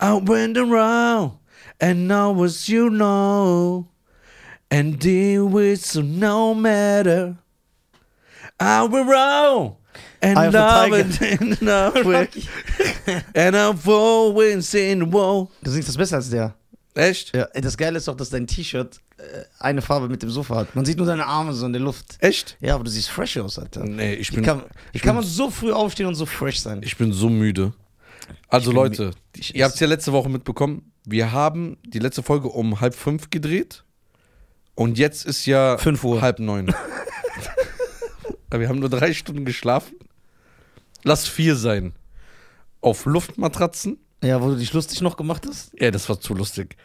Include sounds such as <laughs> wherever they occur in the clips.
I went around and now as you know and deal with so no matter. I will roll and Eye the love it in way. and I'm always in the wall. Du singst das besser als der. Echt? Ja, das Geile ist auch, dass dein T-Shirt äh, eine Farbe mit dem Sofa hat. Man sieht nur deine Arme so in der Luft. Echt? Ja, aber du siehst fresh aus, Alter. Nee, ich Wie bin, kann, wie ich kann man so früh aufstehen und so fresh sein? ich bin so müde. Also bin Leute, Ich- ihr habt es ja letzte Woche mitbekommen. Wir haben die letzte Folge um halb fünf gedreht. Und jetzt ist ja 5 Uhr. halb neun. <laughs> Wir haben nur drei Stunden geschlafen. Lass vier sein. Auf Luftmatratzen. Ja, wo du dich lustig noch gemacht hast? Ja, das war zu lustig.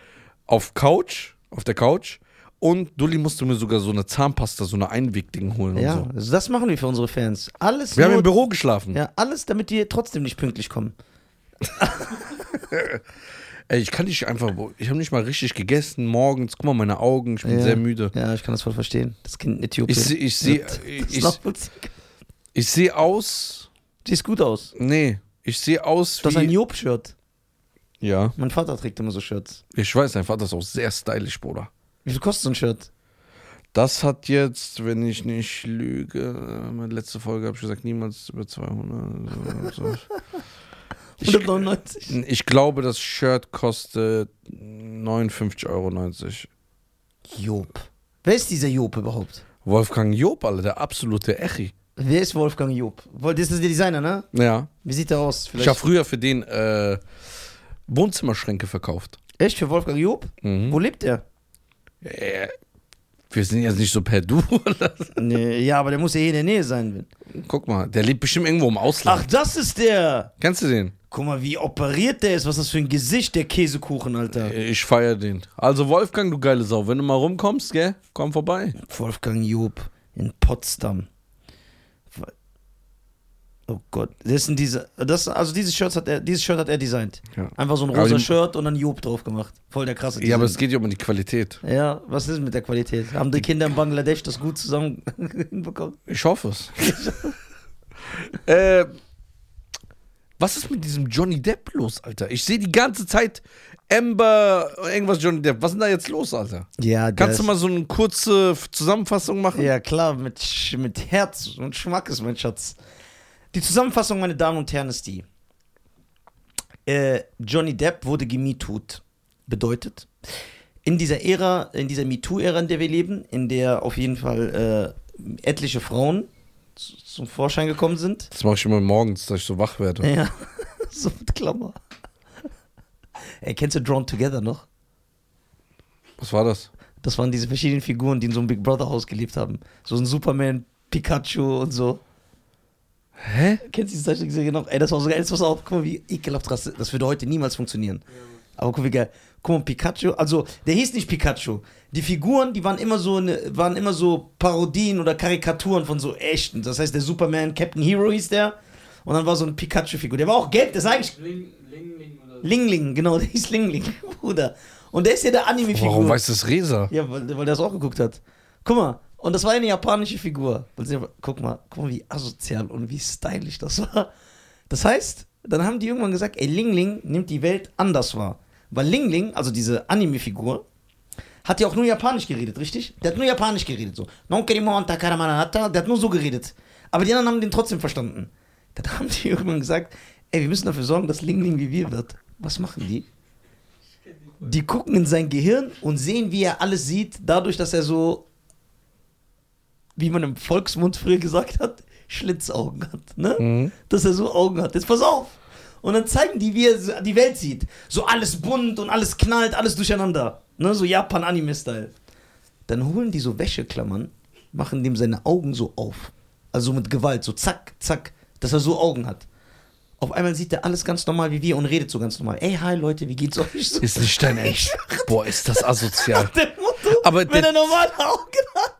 Auf Couch, auf der Couch. Und Dulli musste mir sogar so eine Zahnpasta, so eine Einwegding holen Ja, und so. also das machen wir für unsere Fans. Alles Wir haben im Büro geschlafen. Ja, alles, damit die trotzdem nicht pünktlich kommen. <laughs> Ey, ich kann nicht einfach, ich habe nicht mal richtig gegessen morgens. Guck mal, meine Augen, ich bin Ja. sehr müde. Ja, ich kann das voll verstehen. Das Kind in Äthiopien. Ich sehe, ich sehe, <laughs> ich, ich sehe aus. Siehst gut aus. Nee, ich sehe aus Das ist ein wie. Job-Shirt. Ja, Mein Vater trägt immer so Shirts. ich weiß, dein Vater ist auch sehr stylisch, Bruder. Wie viel kostet so ein Shirt? Das hat jetzt, wenn ich nicht lüge, meine letzte Folge habe ich gesagt, niemals über 200. So, so. <laughs> Ich, 199. ich glaube, das Shirt kostet 59,90 Euro. Job. Wer ist dieser Job überhaupt? Wolfgang Job, Alter, der absolute Echi. Wer ist Wolfgang Job? Das ist der Designer, ne? Ja. Wie sieht der aus? Ich habe früher für den äh, Wohnzimmerschränke verkauft. Echt für Wolfgang Job? Mhm. Wo lebt der? Äh, wir sind jetzt nicht so per Du. <laughs> oder. Nee, ja, aber der muss ja hier in der Nähe sein. Guck mal, der lebt bestimmt irgendwo im Ausland. Ach, das ist der. Kennst du den? Guck mal, wie operiert der ist. Was ist das für ein Gesicht, der Käsekuchen, Alter. Ich feier den. Also Wolfgang, du geile Sau, wenn du mal rumkommst, gell, komm vorbei. Wolfgang Job in Potsdam. Oh Gott, das sind diese, das, also dieses Shirt hat er, dieses Shirt hat er designt. Ja. Einfach so ein rosa die- Shirt und dann Job drauf gemacht. Voll der krasse Ja, aber Design. es geht ja um die Qualität. Ja, was ist mit der Qualität? Haben die Kinder in Bangladesch das gut zusammen <laughs> hinbekommen? Ich hoffe es. <laughs> äh, was ist mit diesem Johnny Depp los, Alter? Ich sehe die ganze Zeit Amber, irgendwas Johnny Depp. Was ist denn da jetzt los, Alter? Ja, Kannst du mal so eine kurze Zusammenfassung machen? Ja, klar, mit, mit Herz und Schmackes, mein Schatz. Die Zusammenfassung, meine Damen und Herren, ist die. Äh, Johnny Depp wurde gemietut. Bedeutet, in dieser Ära, in dieser MeToo-Ära, in der wir leben, in der auf jeden Fall äh, etliche Frauen zum Vorschein gekommen sind. Das mache ich immer morgens, dass ich so wach werde. Ja, <laughs> so mit Klammer. Ey, kennst du Drawn Together noch? Was war das? Das waren diese verschiedenen Figuren, die in so einem Big Brother Haus gelebt haben. So ein Superman, Pikachu und so. Hä? Kennst du die Zeichnungsserie noch? Ey, das war so geil. Jetzt pass auf, guck mal, wie ekelhaft das Das würde heute niemals funktionieren. Aber guck, wie geil. Guck mal, Pikachu, also, der hieß nicht Pikachu. Die Figuren, die waren immer so, eine, waren immer so Parodien oder Karikaturen von so echten. Das heißt, der Superman, Captain Hero hieß der. Und dann war so ein Pikachu-Figur. Der war auch gelb, das ist eigentlich Ling, Ling, Ling oder so. Lingling, genau, <laughs> der hieß Lingling, Bruder. Und der ist ja der Anime-Figur. Warum weiß das Resa? Ja, weil, weil der das auch geguckt hat. Guck mal, und das war eine japanische Figur. Guck mal, guck mal, wie asozial und wie stylisch das war. Das heißt, dann haben die irgendwann gesagt, ey, Ling Ling nimmt die Welt anders wahr. Weil Ling Ling, also diese Anime-Figur, hat ja auch nur Japanisch geredet, richtig? Der hat nur Japanisch geredet, so. Der hat nur so geredet. Aber die anderen haben den trotzdem verstanden. Dann <laughs> haben die irgendwann gesagt, ey, wir müssen dafür sorgen, dass Ling Ling wie wir wird. Was machen die? Die gucken in sein Gehirn und sehen, wie er alles sieht, dadurch, dass er so, wie man im Volksmund früher gesagt hat, Schlitzaugen hat. Ne? Mhm. Dass er so Augen hat. Jetzt pass auf! Und dann zeigen die, wie er die Welt sieht. So alles bunt und alles knallt, alles durcheinander. Ne? So Japan-Anime-Style. Dann holen die so Wäscheklammern, machen dem seine Augen so auf. Also mit Gewalt, so zack, zack, dass er so Augen hat. Auf einmal sieht er alles ganz normal wie wir und redet so ganz normal. Ey, hi Leute, wie geht's euch? So Ist nicht dein <laughs> Ernst. Boah, ist das asozial. Motto, Aber wenn der- er normale Augen hat,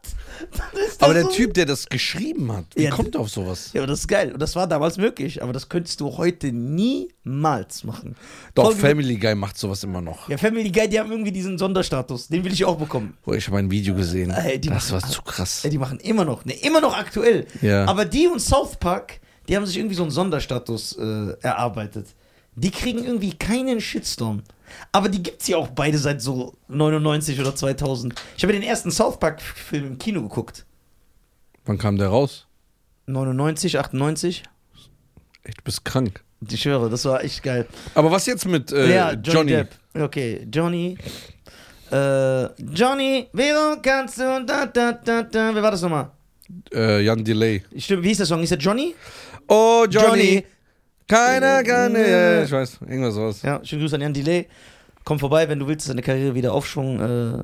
Aber der so- Typ, der das geschrieben hat, wie Ja, kommt auf sowas? Ja, aber das ist geil. Und das war damals möglich. Aber das könntest du heute niemals machen. Doch, Folgende- Family Guy macht sowas immer noch. Ja, Family Guy, die haben irgendwie diesen Sonderstatus. Den will ich auch bekommen. Boah, ich habe ein Video gesehen. Die Das war zu krass. Ja, die machen immer noch, ne, immer noch aktuell. Ja. Aber die und South Park, die haben sich irgendwie so einen Sonderstatus äh, erarbeitet. Die kriegen irgendwie keinen Shitstorm. Aber die gibt's ja auch beide seit so 99 oder 2000. Ich habe den ersten South Park-Film im Kino geguckt. Wann kam der raus? 99, 98. Ey, du bist krank. Ich schwöre, das war echt geil. Aber was jetzt mit äh, ja, Johnny? Johnny, Depp. Okay, Johnny. Äh, Johnny, Vero, kannst du. Da, da, da, da. Wer war das nochmal? Äh, Jan Delay. Stimmt, wie hieß der Song? Ist der Johnny? Oh, Johnny. Johnny. Keiner kann. Äh, Ja, ja, ich weiß. Irgendwas sowas. Ja, schönen Grüße an Jan Delay. Komm vorbei, wenn du willst, dass deine Karriere wieder Aufschwung. Äh,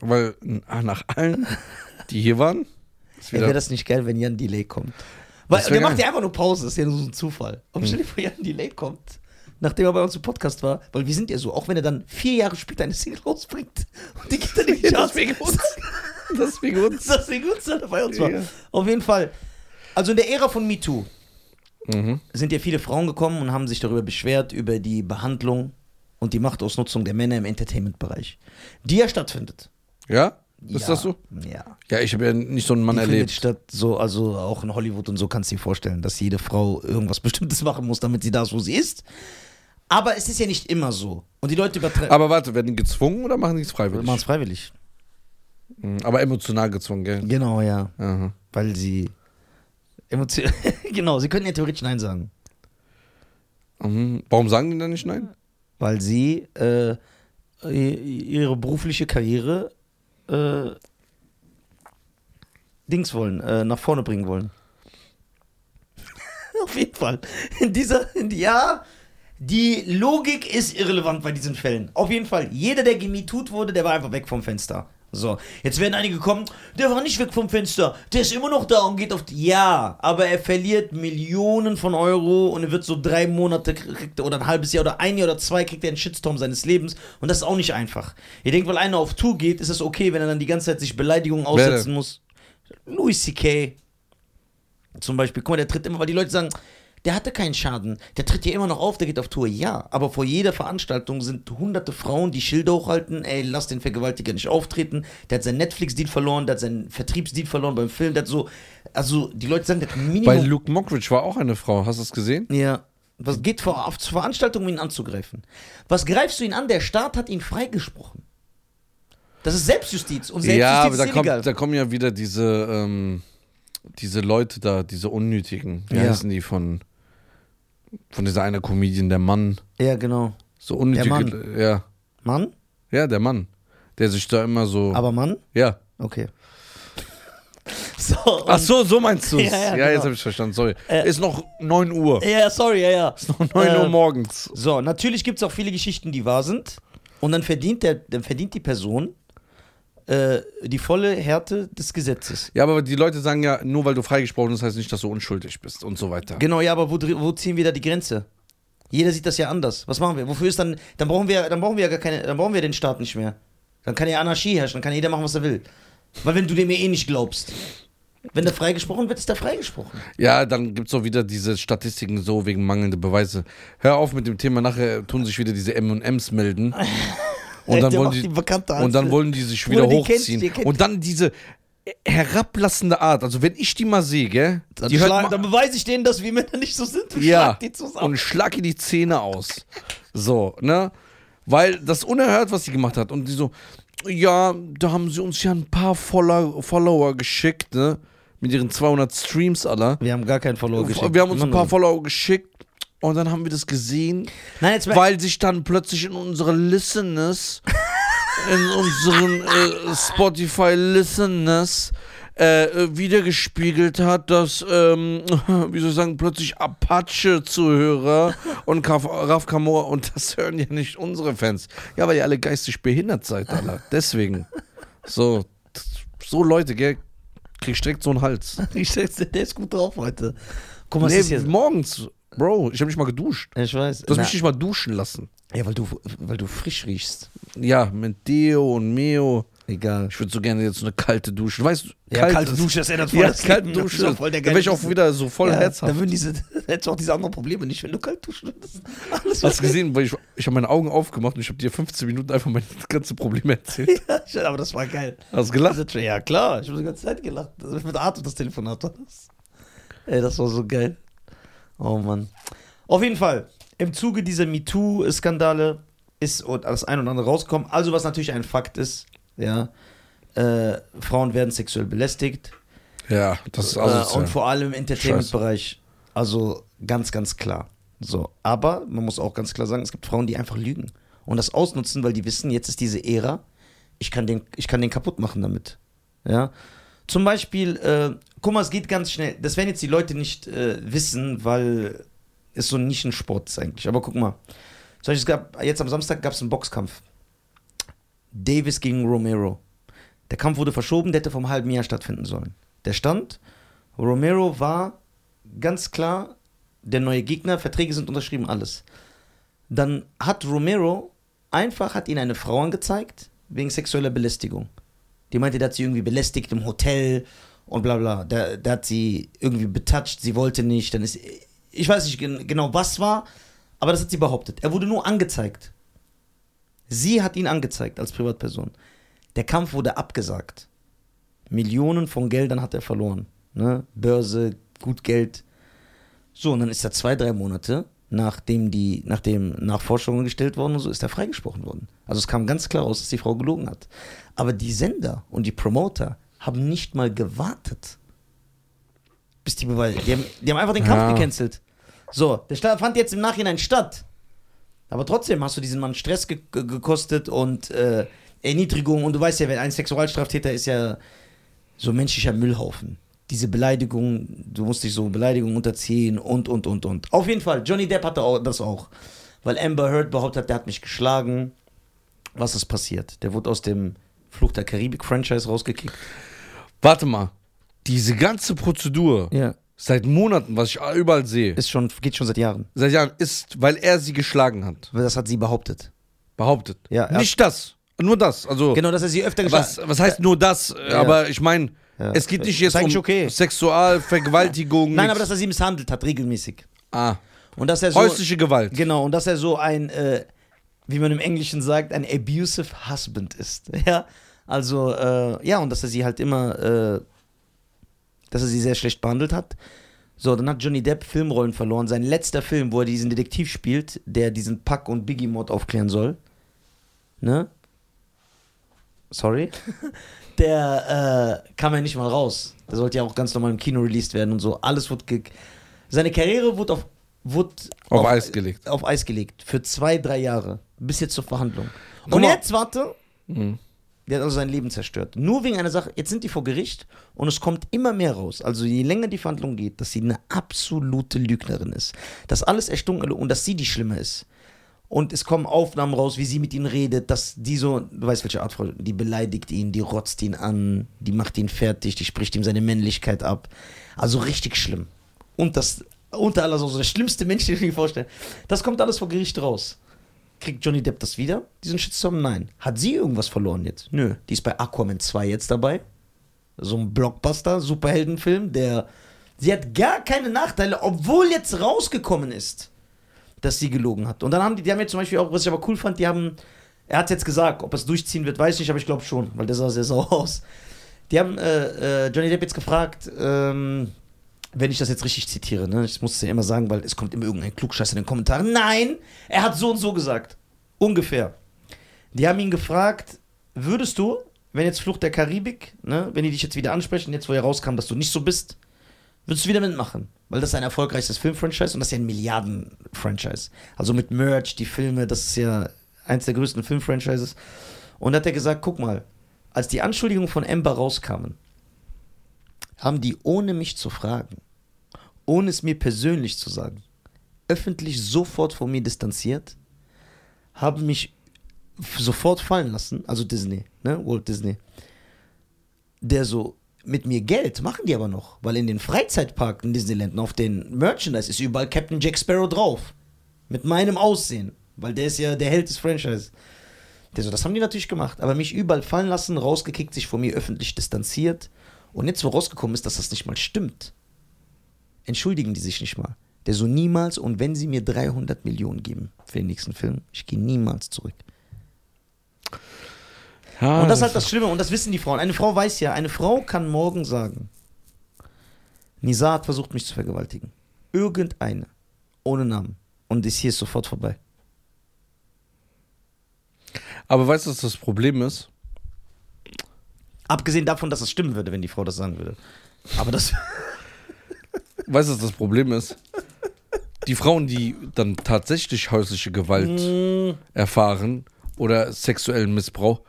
Weil ah, nach allen, die hier waren, Ey, wäre das nicht geil, wenn Jan Delay kommt? Weil der macht ja einfach nur Pause, das ist ja nur so ein Zufall. Aber stell dir vor, Jan Delay kommt, nachdem er bei uns im Podcast war, weil wir sind ja so, auch wenn er dann vier Jahre später eine Single rausbringt und die geht dann wegen uns. <laughs> das uns. <laughs> Das ist wegen uns, dass er bei uns war. Ja. Auf jeden Fall. Also in der Ära von MeToo Mhm. sind ja viele Frauen gekommen und haben sich darüber beschwert, über die Behandlung und die Machtausnutzung der Männer im Entertainment-Bereich, die ja stattfindet. Ja? Ist ja, das so? Ja. Ja, ich habe ja nicht so einen Mann die findet erlebt. statt, so, also auch in Hollywood und so kannst du dir vorstellen, dass jede Frau irgendwas <laughs> Bestimmtes machen muss, damit sie da ist, wo sie ist. Aber es ist ja nicht immer so. Und die Leute übertreiben. Aber warte, werden die gezwungen oder machen die es freiwillig? machen es freiwillig. Mhm, Aber emotional gezwungen, gell? Genau, ja. Aha. Weil sie emotional. <laughs> genau, sie können ja theoretisch Nein sagen. Mhm. Warum sagen die dann nicht nein? Weil sie äh, ihre berufliche Karriere äh, Dings wollen, äh, nach vorne bringen wollen. <laughs> Auf jeden Fall. In dieser, in, ja, die Logik ist irrelevant bei diesen Fällen. Auf jeden Fall. Jeder, der gemietut wurde, der war einfach weg vom Fenster. So, jetzt werden einige kommen, der war nicht weg vom Fenster, der ist immer noch da und geht auf die. Ja, aber er verliert Millionen von Euro und er wird so drei Monate kriegt er, oder ein halbes Jahr oder ein Jahr oder zwei kriegt er einen Shitstorm seines Lebens und das ist auch nicht einfach. Ihr denkt, weil einer auf Tour geht, ist es okay, wenn er dann die ganze Zeit sich Beleidigungen aussetzen denn? muss. Louis C.K. Zum Beispiel, guck mal, der tritt immer, weil die Leute sagen, der hatte keinen Schaden, der tritt ja immer noch auf, der geht auf Tour. Ja, aber vor jeder Veranstaltung sind hunderte Frauen, die Schilder hochhalten, ey, lass den Vergewaltiger nicht auftreten. Der hat seinen Netflix-Deal verloren, der hat seinen Vertriebsdeal verloren beim Film, der hat so, also die Leute sagen, der hat ein Bei Minimum. Luke Mockridge war auch eine Frau. Hast du es gesehen? ja. Was geht vor, auf zur Veranstaltung, um ihn anzugreifen? Was greifst du ihn an? Der Staat hat ihn freigesprochen. Das ist Selbstjustiz und Selbstjustiz Ja, aber da, kommt, da kommen ja wieder diese, ähm, diese Leute da, diese Unnötigen. Wie Ja. heißen die von, von dieser einer Comedian, der Mann. ja, genau. So unnötige. Mann. Ja. Mann? Ja, der Mann. Der sich da immer so. Aber Mann? ja. Okay. <laughs> So, Ach so, so meinst du es. Ja, ja, Ja, jetzt genau. habe ich verstanden. Sorry. Äh, ist noch 9 Uhr. Ja, sorry, ja, ja. Ist noch 9 Uhr äh, morgens. So, natürlich gibt es auch viele Geschichten, die wahr sind. Und dann verdient, der, dann verdient die Person äh, die volle Härte des Gesetzes. Ja, aber die Leute sagen ja, nur weil du freigesprochen bist, heißt nicht, dass du unschuldig bist und so weiter. Genau, ja, aber wo, wo ziehen wir da die Grenze? Jeder sieht das ja anders. Was machen wir? Wofür ist dann. Dann brauchen wir, dann brauchen wir ja gar keine. Dann brauchen wir den Staat nicht mehr. Dann kann ja Anarchie herrschen, dann kann jeder machen, was er will. Weil wenn du dem eh nicht glaubst. Wenn der freigesprochen wird, ist der freigesprochen. Ja, dann gibt es auch wieder diese Statistiken so wegen mangelnder Beweise. Hör auf mit dem Thema, nachher tun sich wieder diese M&Ms melden. <laughs> Und dann, wollen die, die und dann wollen die sich Bruder, wieder die kennt- hochziehen. die kennt- und dann diese herablassende Art. Also wenn ich die mal sehe, gell? Dann, die schlag, dann beweise ich denen, dass wir Männer nicht so sind. Und ja, schlag die zusammen. und schlag ihr die Zähne aus. So, ne? Weil das unerhört, was sie gemacht hat. Und die so, ja, da haben sie uns ja ein paar Follower, Follower geschickt, ne? Mit ihren 200 Streams, aller. wir haben gar keinen Follower geschickt. Wir haben uns ein paar Follower geschickt und dann haben wir das gesehen, Nein, jetzt weil sich dann plötzlich in unsere Listeners, in unseren äh, Spotify Listeners äh, wiedergespiegelt hat, dass, ähm, wie soll ich sagen, plötzlich Apache-Zuhörer und Kaf Raf Kamor und das hören ja nicht unsere Fans. Ja, weil ihr alle geistig behindert seid, Alter. Deswegen. So, so Leute, gell, kriegst direkt so einen Hals. <laughs> Ich sag's dir, der ist gut drauf heute. Guck mal, was Nee, ist jetzt? morgens, Bro, ich habe nicht mal geduscht. Ich weiß. Du hast Na, mich nicht mal duschen lassen. ja, weil du, weil du frisch riechst. Ja, mit Deo und Meo. Egal. Ich würde so gerne jetzt so eine kalte Dusche. Du weißt, Ja, kalte Dusche, das ändert voll Ja, das kalte. Das Dusche. ist doch voll der da wäre ich auch wieder so voll ja, herzhaft. Dann würden diese, <laughs> hättest du auch diese anderen Probleme nicht, wenn du kalt duschen würdest. <laughs> Alles Hast du gesehen, weil ich, ich habe meine Augen aufgemacht und ich habe dir 15 Minuten einfach meine <laughs> ganze Probleme erzählt. ja, aber das war geil. Hast du gelacht? Ja, klar. Ich habe die ganze Zeit gelacht. Mit Arthur das Telefonat das. Ey, das war so geil. Oh Mann. Auf jeden Fall. Im Zuge dieser MeToo-Skandale ist das ein oder andere rausgekommen. Also, was natürlich ein Fakt ist, ja, äh, Frauen werden sexuell belästigt. Ja, das ist Äh, asozial. und vor allem im Entertainment-Bereich. Also ganz, ganz klar. So. Aber man muss auch ganz klar sagen, es gibt Frauen, die einfach lügen. Und das ausnutzen, weil die wissen, jetzt ist diese Ära, ich kann den, ich kann den kaputt machen damit. Ja. Zum Beispiel, äh, guck mal, es geht ganz schnell. Das werden jetzt die Leute nicht äh, wissen, weil es so ein Nischensport ist eigentlich. Aber guck mal. Zum Beispiel, es gab, jetzt am Samstag gab es einen Boxkampf. Davis gegen Romero. Der Kampf wurde verschoben, der hätte vom halben Jahr stattfinden sollen. Der stand, Romero war ganz klar der neue Gegner, Verträge sind unterschrieben, alles. Dann hat Romero einfach, hat ihn eine Frau angezeigt, wegen sexueller Belästigung. Die meinte, der hat sie irgendwie belästigt im Hotel und bla bla. Der, der hat sie irgendwie betatscht, sie wollte nicht, dann ist, ich weiß nicht gen- genau, was war, aber das hat sie behauptet. Er wurde nur angezeigt. Sie hat ihn angezeigt als Privatperson. Der Kampf wurde abgesagt. Millionen von Geldern hat er verloren. Ne? Börse, gut Geld. So, und dann ist er zwei, drei Monate, nachdem die, nachdem Nachforschungen gestellt wurden und so, ist er freigesprochen worden. Also es kam ganz klar raus, dass die Frau gelogen hat. Aber die Sender und die Promoter haben nicht mal gewartet, bis die Beweise. Die haben, die haben einfach den Kampf Ja. gecancelt. So, der Sta- fand jetzt im Nachhinein statt. Aber trotzdem hast du diesen Mann Stress ge gekostet und äh, Erniedrigung. Und du weißt ja, wenn ein Sexualstraftäter ist ja so menschlicher Müllhaufen. Diese Beleidigung, du musst dich so Beleidigung unterziehen und, und, und, und. Auf jeden Fall, Johnny Depp hatte auch, das auch. Weil Amber Heard behauptet hat, der hat mich geschlagen. Was ist passiert? Der wurde aus dem Fluch der Karibik-Franchise rausgekickt. Warte mal. Diese ganze Prozedur Ja. seit Monaten, was ich überall sehe, Ist schon, geht schon seit Jahren. seit Jahren, ist, weil er sie geschlagen hat. Weil Das hat sie behauptet. Behauptet. Ja, Nicht das. Nur das. Also, Genau, dass er sie öfter was, was heißt nur das? Aber ich meine, Ja. es geht nicht jetzt um okay. Sexualvergewaltigung. Nein, aber dass er sie misshandelt hat, regelmäßig. ah, Und dass er so. häusliche Gewalt. Genau, und dass er so ein, äh, wie man im Englischen sagt, ein abusive husband ist. <laughs> Ja, also, äh, ja, und dass er sie halt immer, äh, dass er sie sehr schlecht behandelt hat. So, dann hat Johnny Depp Filmrollen verloren. Sein letzter Film, wo er diesen Detektiv spielt, der diesen Pack- und Biggie-Mord aufklären soll. Ne? Sorry. <laughs> Der äh, kam ja nicht mal raus. Der sollte ja auch ganz normal im Kino released werden und so. Alles wurde. Ge Seine Karriere wurde auf, wurde Auf Eis gelegt. auf Eis gelegt. Für zwei, drei Jahre. Bis jetzt zur Verhandlung. Guck Und mal. jetzt, warte, Mhm. der hat also sein Leben zerstört. Nur wegen einer Sache. Jetzt sind die vor Gericht und es kommt immer mehr raus. Also je länger die Verhandlung geht, dass sie eine absolute Lügnerin ist. Dass alles erstunken und dass sie die Schlimme ist. Und es kommen Aufnahmen raus, wie sie mit ihm redet, dass die so, du weißt welche Art Frau, die beleidigt ihn, die rotzt ihn an, die macht ihn fertig, die spricht ihm seine Männlichkeit ab. Also richtig schlimm. Und das, unter aller so der schlimmste Mensch, den ich mir vorstelle. Das kommt alles vor Gericht raus. Kriegt Johnny Depp das wieder? Diesen Shitstorm? Nein. Hat sie irgendwas verloren jetzt? Nö. Die ist bei Aquaman 2 jetzt dabei. So ein Blockbuster, Superheldenfilm, der. Sie hat gar keine Nachteile, obwohl jetzt rausgekommen ist, dass sie gelogen hat. Und dann haben die, die haben jetzt zum Beispiel auch, was ich aber cool fand, die haben. Er hat jetzt gesagt, ob er es durchziehen wird, weiß ich nicht, aber ich glaube schon, weil der sah sehr sauer aus. Die haben äh, äh, Johnny Depp jetzt gefragt, ähm, wenn ich das jetzt richtig zitiere, ne? Ich muss es ja immer sagen, weil es kommt immer irgendein Klugscheiß in den Kommentaren. Nein, er hat so und so gesagt. Ungefähr. Die haben ihn gefragt, würdest du, wenn jetzt Flucht der Karibik, ne, wenn die dich jetzt wieder ansprechen, jetzt wo herauskam, dass du nicht so bist, würdest du wieder mitmachen? Weil das ist ein erfolgreiches Filmfranchise und das ist ja ein Milliarden-Franchise. Also mit Merch, die Filme, das ist ja eins der größten Filmfranchises. Und hat er gesagt, guck mal, als die Anschuldigungen von Amber rauskamen, haben die ohne mich zu fragen, ohne es mir persönlich zu sagen, öffentlich sofort von mir distanziert, haben mich sofort fallen lassen, also Disney, ne, Walt Disney, der so mit mir Geld machen die aber noch, weil in den Freizeitparken in Disneyland auf den Merchandise ist überall Captain Jack Sparrow drauf, mit meinem Aussehen, weil der ist ja der Held des Franchise. Der so, das haben die natürlich gemacht, aber mich überall fallen lassen, rausgekickt, sich von mir öffentlich distanziert. Und jetzt, wo rausgekommen ist, dass das nicht mal stimmt, entschuldigen die sich nicht mal. Der so niemals, und wenn sie mir 300 Millionen geben für den nächsten Film, ich gehe niemals zurück. Ja, Und das ist halt das Schlimme, und das wissen die Frauen. Eine Frau weiß ja, eine Frau kann morgen sagen, Nisa hat versucht, mich zu vergewaltigen. Irgendeine. Ohne Namen. und ist hier sofort vorbei. Aber weißt du, was das Problem ist? Abgesehen davon, dass es stimmen würde, wenn die Frau das sagen würde. Aber das. <laughs> Weißt du, was das Problem ist? Die Frauen, die dann tatsächlich häusliche Gewalt Mm, erfahren oder sexuellen Missbrauch,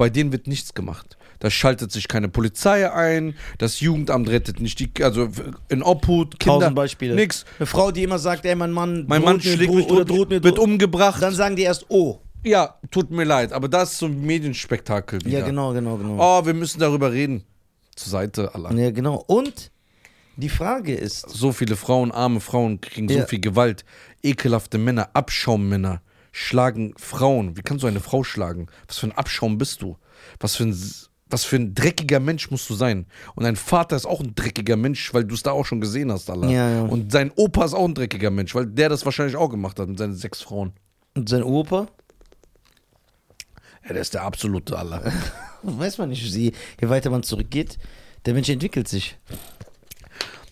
bei denen wird nichts gemacht. Da schaltet sich keine Polizei ein, das Jugendamt rettet nicht die, also in Obhut, Kinder, Tausend Beispiele. nix. Eine Frau, die immer sagt, ey, mein Mann, Mein Mann schlägt mich oder droht mir, wird umgebracht. Dann sagen die erst, oh. ja, tut mir leid, aber das ist so ein Medienspektakel wieder. Ja, genau, genau, genau. Oh, wir müssen darüber reden. Zur Seite, Allah. Ja, genau. Und die Frage ist, So viele Frauen, arme Frauen kriegen Ja. so viel Gewalt. Ekelhafte Männer, Abschaummänner schlagen Frauen. Wie kannst du eine Frau schlagen? Was für ein Abschaum bist du? Was für ein, was für ein dreckiger Mensch musst du sein? Und dein Vater ist auch ein dreckiger Mensch, weil du es da auch schon gesehen hast, Allah. Ja, ja. Und sein Opa ist auch ein dreckiger Mensch, weil der das wahrscheinlich auch gemacht hat mit seinen sechs Frauen. und sein Opa, Ja, der ist der absolute Allah. <laughs> weiß man nicht, je weiter man zurückgeht, der Mensch entwickelt sich.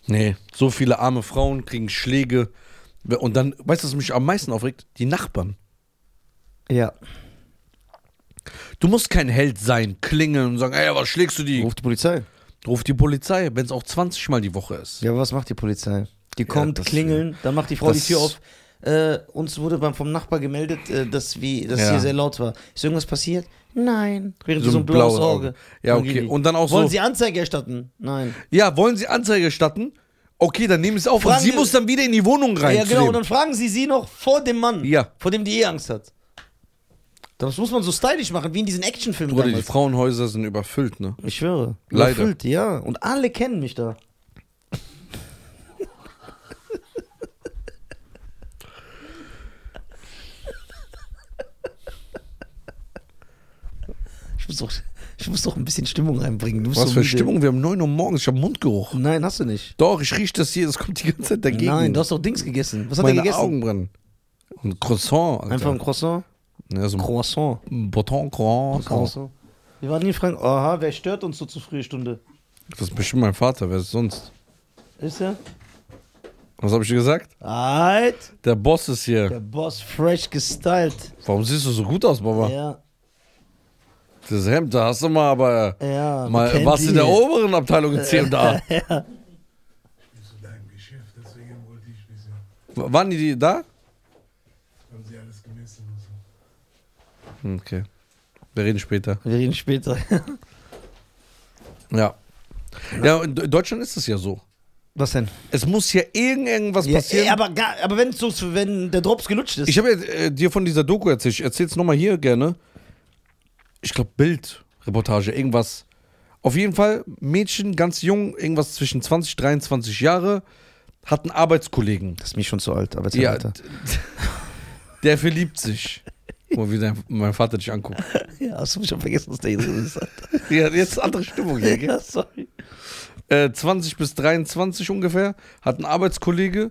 Nee, so viele arme Frauen kriegen Schläge. Und dann, weißt du, was mich am meisten aufregt? Die Nachbarn. Ja. Du musst kein Held sein, klingeln und sagen, ey, was schlägst du die? Ruf die Polizei. Ruf die Polizei, wenn es auch 20 Mal die Woche ist. Ja, aber was macht die Polizei? Die kommt, das- klingeln, dann macht die Frau die Tür auf. Äh, uns wurde beim, vom Nachbar gemeldet, äh, dass, wie, dass Ja. hier sehr laut war. Ist irgendwas passiert? Nein. Während So so ein blaues blaues Auge. Auge. Ja, okay. Und dann auch Wollen so- Sie Anzeige erstatten? Nein. Ja, wollen Sie Anzeige erstatten? Okay, dann nehmen Sie es auf. Fragen und sie Sie- muss dann wieder in die Wohnung rein. ja, genau. Und dann fragen Sie sie noch vor dem Mann, Ja. vor dem die eh Angst hat. Das muss man so stylisch machen, wie in diesen Actionfilmen Bruder, die. Frauenhäuser sind überfüllt, ne? Ich schwöre. Leider. Überfüllt, ja. Und alle kennen mich da. Ich muss doch, ich muss doch ein bisschen Stimmung reinbringen. Was so für müde. Stimmung? Wir haben 9 Uhr morgens, ich habe Mundgeruch. Nein, hast du nicht. Doch, ich rieche das hier, das kommt die ganze Zeit dagegen. Nein, du hast doch Dings gegessen. Was hat Meine er gegessen? Augen brennen. Ein Croissant, Alter. Einfach ein Croissant. Ja, so Croissant. Bouton Croissant. Croissant. Wir waren nie fragen, aha, wer stört uns so zu frühe Stunde? Das ist bestimmt mein Vater, wer ist sonst? Ist er? Was habe ich dir gesagt? Alright. Der Boss ist hier. Der Boss fresh gestylt. Warum siehst du so gut aus, Baba? Ja, Das Hemd, da hast du mal, aber ja. mal warst in der oberen Abteilung in C&A. <laughs> ja. Ich bin zu deinem Geschäft, deswegen wollte ich wissen, W- Waren die da? haben sie alles gemessen und so. Hm, Okay. Wir reden später. Wir reden später. Ja. Ja, in Deutschland ist es ja so. Was denn? Es muss ja irgend irgendwas Ja, passieren. ey, aber, gar, aber wenn, so, wenn der Drops gelutscht ist. ich habe ja, äh, dir von dieser Doku erzählt. Ich erzähl's nochmal hier gerne. Ich glaube, Bild, Reportage, irgendwas. Auf jeden Fall, Mädchen, ganz jung, irgendwas zwischen 20, 23 Jahre, hat einen Arbeitskollegen. das ist mich schon zu alt, aber Ja, weiter. d- <laughs> der verliebt sich. Guck mal, wie dein, mein Vater dich anguckt. <laughs> Ja, hast du schon vergessen, was der hier drin ist. Ja, jetzt andere Stimmung hier, gell? <laughs> ja, sorry. äh, 20 bis 23 ungefähr, hat einen Arbeitskollege.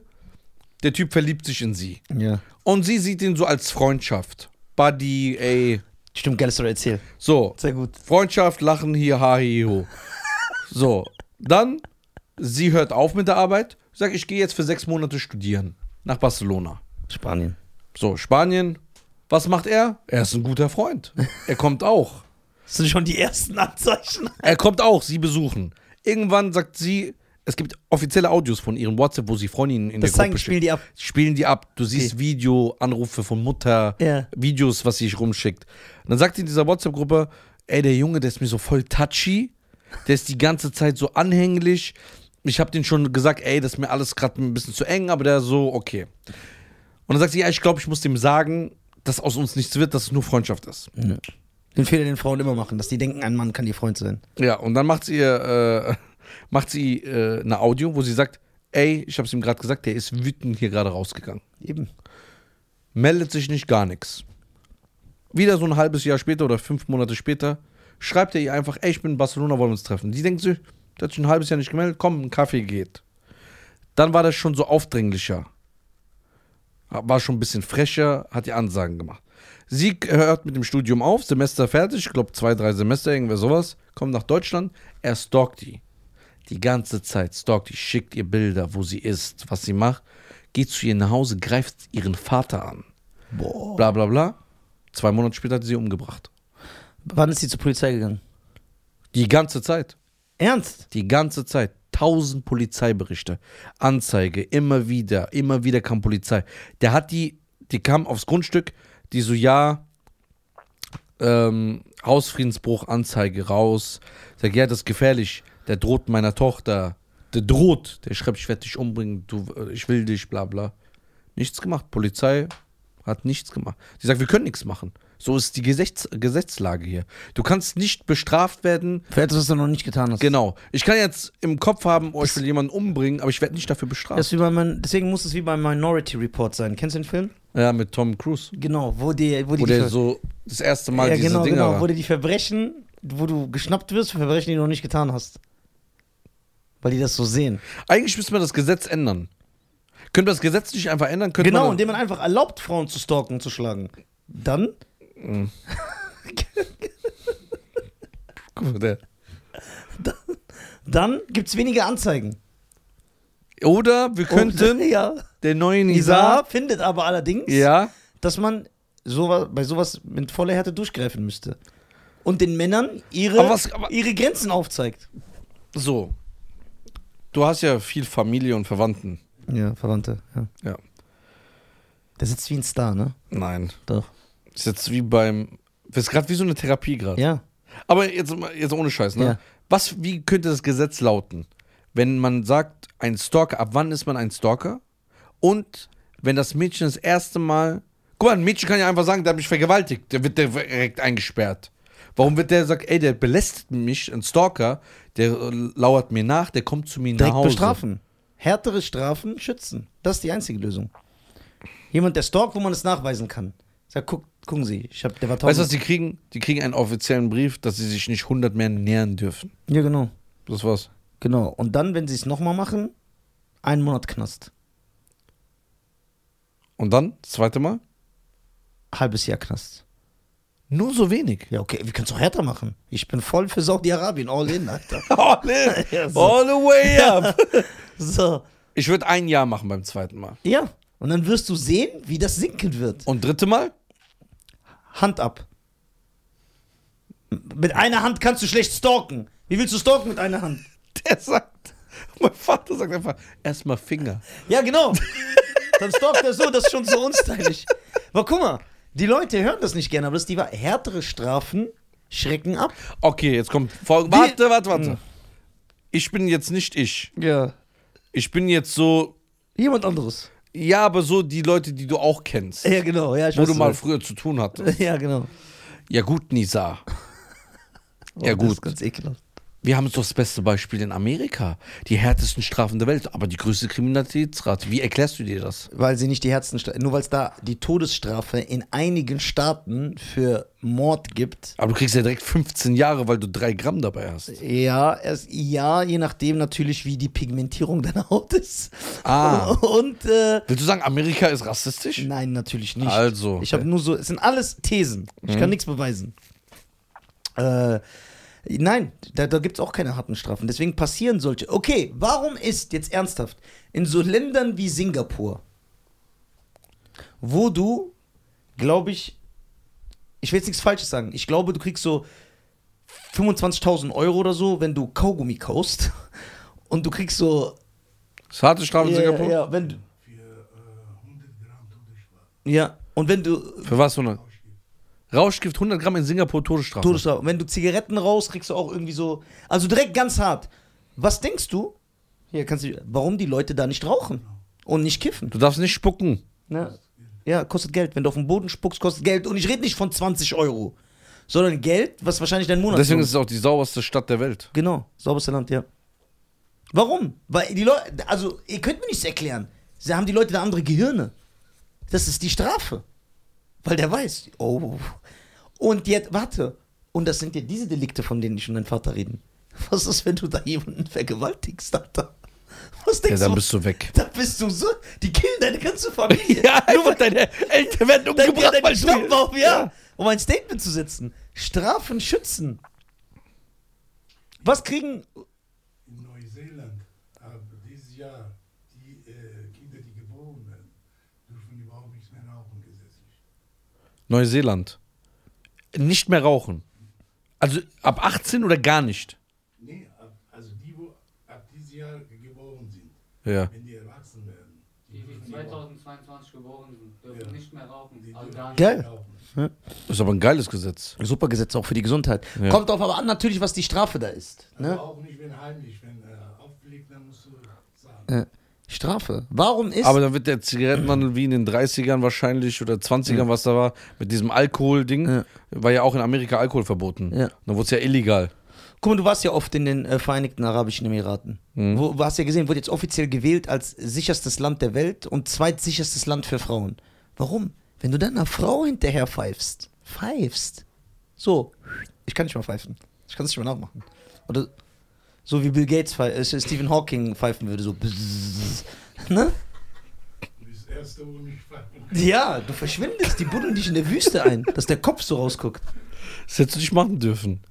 Der Typ verliebt sich in sie. Ja. Und sie sieht ihn so als Freundschaft. Buddy, ey. Stimmt, geile Story, erzähl. So, Sehr gut. Freundschaft, Lachen hier, ha, hi, ho. <laughs> So, dann, sie hört auf mit der Arbeit, sagt, ich gehe jetzt für sechs Monate studieren. Nach Barcelona. Spanien. So, Spanien. Was macht er? Er ist ein guter Freund. Er kommt auch. Das sind schon die ersten Anzeichen. Er kommt auch, sie besuchen. Irgendwann sagt sie, es gibt offizielle Audios von ihrem WhatsApp, wo sie Freundinnen in Das der zeigen, Gruppe spielen die ab. spielen die ab. Du siehst Okay. Video, Anrufe von Mutter, Ja. Videos, was sie sich rumschickt. Und dann sagt sie in dieser WhatsApp-Gruppe, ey, der Junge, der ist mir so voll touchy, der ist die ganze Zeit so anhänglich. Ich habe den schon gesagt, ey, das ist mir alles gerade ein bisschen zu eng, aber der so, okay. Und dann sagt sie, ja, ich glaube, ich muss dem sagen, dass aus uns nichts wird, dass es nur Freundschaft ist. Den Fehler, den Frauen immer machen, dass die denken, ein Mann kann ihr Freund sein. Ja, und dann macht sie, äh, <laughs> macht sie äh, eine Audio, wo sie sagt, ey, ich habe es ihm gerade gesagt, der ist wütend hier gerade rausgegangen. Eben. meldet sich nicht gar nichts. Wieder so ein halbes Jahr später oder fünf Monate später schreibt er ihr einfach, ey, ich bin in Barcelona, wollen wir uns treffen. Die denkt sich, der hat sich ein halbes Jahr nicht gemeldet, komm, ein Kaffee geht. Dann war das schon so aufdringlicher. War schon ein bisschen frecher, hat die Ansagen gemacht. Sie hört mit dem Studium auf, Semester fertig, ich glaube zwei, drei Semester, irgendwer sowas, kommt nach Deutschland, er stalkt die. Die ganze Zeit stalkt die, schickt ihr Bilder, wo sie ist, was sie macht, geht zu ihr nach Hause, greift ihren Vater an. Boah. Bla bla bla. Zwei Monate später hat sie sie umgebracht. Wann ist sie zur Polizei gegangen? Die ganze Zeit. Ernst? Die ganze Zeit. Tausend Polizeiberichte. Anzeige. Immer wieder. Immer wieder kam Polizei. Der hat die, die kam aufs Grundstück, die so, ja, ähm, Hausfriedensbruch, Anzeige raus. Sag, ja, das ist gefährlich. Der droht meiner Tochter. Der droht. Der schreibt, ich werde dich umbringen. Du, äh, ich will dich, bla bla. Nichts gemacht. Polizei hat nichts gemacht. Sie sagt, wir können nichts machen. So ist die Gesetz Gesetzlage hier. Du kannst nicht bestraft werden, Für etwas, was du noch nicht getan hast. Genau. Ich kann jetzt im Kopf haben, oh, ich will jemanden umbringen, aber ich werde nicht dafür Das bestraft. ist wie bei mein, deswegen muss es wie beim Minority Report sein. Kennst du den Film? Ja, mit Tom Cruise. Genau, wo die, wo die, Wo die der so das erste Mal ja, diese genau, Dinger genau, wo die Verbrechen, wo du geschnappt wirst für Verbrechen, die du noch nicht getan hast. Weil die das so sehen. Eigentlich müsste man das Gesetz ändern. Könnte man das Gesetz nicht einfach ändern? Könnte Genau, man indem man einfach erlaubt, Frauen zu stalken und zu schlagen. Dann, Der. dann gibt es weniger Anzeigen. Oder wir könnten Und, <laughs> ja. der neue Nisa Nisa. findet aber allerdings, Ja. dass man sowas, bei sowas mit voller Härte durchgreifen müsste. Und den Männern ihre, Aber was- aber- ihre Grenzen aufzeigt. So. Du hast ja viel Familie und Verwandten. Ja, Verwandte. Ja. Ja. Der sitzt wie ein Star, ne? Nein. Doch. Ist jetzt wie beim. Das ist gerade wie so eine Therapie gerade. Ja. Aber jetzt, jetzt ohne Scheiß, ne? Ja. Was, wie könnte das Gesetz lauten? Wenn man sagt, ein Stalker, ab wann ist man ein Stalker? Und wenn das Mädchen das erste Mal. Guck mal, ein Mädchen kann ja einfach sagen, der hat mich vergewaltigt, der wird direkt eingesperrt. Warum wird der sagt, ey, der belästigt mich, ein Stalker, der lauert mir nach, der kommt zu mir nach Direkt Hause. bestrafen. Härtere Strafen schützen. Das ist die einzige Lösung. Jemand, der stalkt, wo man es nachweisen kann. Sagt, guck, gucken Sie, ich hab, der war Weißt du, was die kriegen? Die kriegen einen offiziellen Brief, dass sie sich nicht 100 mehr nähern dürfen. Ja, genau. Das war's. Genau. Und dann, wenn sie es nochmal machen, einen Monat Knast. Und dann, das zweite Mal? Halbes Jahr Knast. Nur so wenig. Ja, okay, wir können es auch härter machen. Ich bin voll für Saudi-Arabien, all in, Alter. <laughs> All, in. <laughs> Ja, so. All the way up. <laughs> So. Ich würde ein Jahr machen beim zweiten Mal. Ja. Und dann wirst du sehen, wie das sinken wird. Und dritte Mal? Hand ab. Mit einer Hand kannst du schlecht stalken. Wie willst du stalken mit einer Hand? <laughs> Der sagt, mein Vater sagt einfach, erstmal Finger. Ja, genau. <laughs> Dann stalkt er so, das ist schon so unstylisch. Aber guck mal, die Leute hören das nicht gerne, aber das ist die Wahrheit. Härtere Strafen schrecken ab. Okay, jetzt kommt Folge. Warte, warte, warte. Hm. Ich bin jetzt nicht ich. Ja. Ich bin jetzt so, Jemand anderes. Ja, aber so die Leute, die du auch kennst. Ja, genau. Ja, ich Wo weiß, du was mal meinst. früher zu tun hattest. <laughs> Ja, genau. Ja gut, Nisa. Ja, Oh, Das gut. ist ganz ekelhaft. Wir haben jetzt doch das beste Beispiel in Amerika. Die härtesten Strafen der Welt, aber die größte Kriminalitätsrate. Wie erklärst du dir das? Weil sie nicht die Herzen, nur weil es da die Todesstrafe in einigen Staaten für Mord gibt. Aber du kriegst ja direkt 15 Jahre, weil du drei Gramm dabei hast. Ja, es, ja, je nachdem natürlich, wie die Pigmentierung deiner Haut ist. Ah. Und äh, Willst du sagen, Amerika ist rassistisch? nein, natürlich nicht. Also. Ich habe nur so, es sind alles Thesen. Ich Mhm. kann nichts beweisen. Äh, nein, da, da gibt es auch keine harten Strafen. Deswegen passieren solche. Okay, warum ist jetzt ernsthaft in so Ländern wie Singapur, wo du, glaube ich, ich will jetzt nichts Falsches sagen, ich glaube, du kriegst so 25.000 Euro oder so, wenn du Kaugummi kaust. <laughs> Und du kriegst so. Das ist harte Strafe in ja, Singapur? ja, wenn du, Für äh, 100 Gramm ja, und wenn du Für was? 100? Rauschgift 100 Gramm in Singapur Todesstrafe. Todesstrafe. Und wenn du Zigaretten raus, kriegst du auch irgendwie so. Also direkt ganz hart. Was denkst du? Hier kannst du. Warum die Leute da nicht rauchen und nicht kiffen? Du darfst nicht spucken. Ne? Ja, kostet Geld. Wenn du auf den Boden spuckst, kostet Geld. Und ich rede nicht von 20 Euro, sondern Geld, was wahrscheinlich dein Monat Deswegen ist es auch die sauberste Stadt der Welt. Genau, sauberste Land, ja. Warum? Weil die Leute, also ihr könnt mir nichts erklären. Sie haben die Leute da andere Gehirne. Das ist die Strafe. Weil der weiß, oh. Und jetzt, warte. Und das sind ja diese Delikte, von denen ich und dein Vater reden. Was ist, wenn du da jemanden vergewaltigst, Alter? Was Ja, denkst dann du? bist du weg. da bist du so, die killen deine ganze Familie. <laughs> Ja, nur weil deine Eltern werden umgebracht, dein weil Stamm du... auf, ja. Um ein Statement zu setzen. Strafen schützen. Was kriegen In Neuseeland haben dieses Jahr die äh, Kinder, die geboren Neuseeland. Nicht mehr rauchen. Also ab 18 oder gar nicht. Nee, ab, also die, wo ab diesem Jahr geboren sind, Ja. wenn die erwachsen werden, Die, die dürfen 2022 geboren sind, dürfen Ja. nicht mehr rauchen. Die Also gar nicht. Geil. rauchen. Das ist aber ein geiles Gesetz. Super Gesetz auch für die Gesundheit. Ja. Kommt drauf aber an, natürlich, was die Strafe da ist. Also Ne? auch nicht, wenn heimlich, wenn äh, auffliegt, dann musst du sagen. Ja. Strafe. Warum ist. Aber dann wird der Zigarettenhandel wie in den 30ern wahrscheinlich oder 20ern, was da war, mit diesem Alkohol-Ding, Ja. war ja auch in Amerika Alkohol verboten. Ja. Dann wurde es ja illegal. Guck mal, du warst ja oft in den äh, Vereinigten Arabischen Emiraten. Mhm. Wo, du hast ja gesehen, wurde jetzt offiziell gewählt als sicherstes Land der Welt und zweitsicherstes Land für Frauen. Warum? Wenn du dann einer Frau hinterher pfeifst, pfeifst, so, ich kann nicht mal pfeifen. Ich kann es nicht mal nachmachen. Oder so wie Bill Gates, äh, Stephen Hawking pfeifen würde, so. bzzz. Ne? Du bist der Erste, wo mich. Ja, du verschwindest, die buddeln dich in der Wüste ein, dass der Kopf so rausguckt. Das hättest du nicht machen dürfen.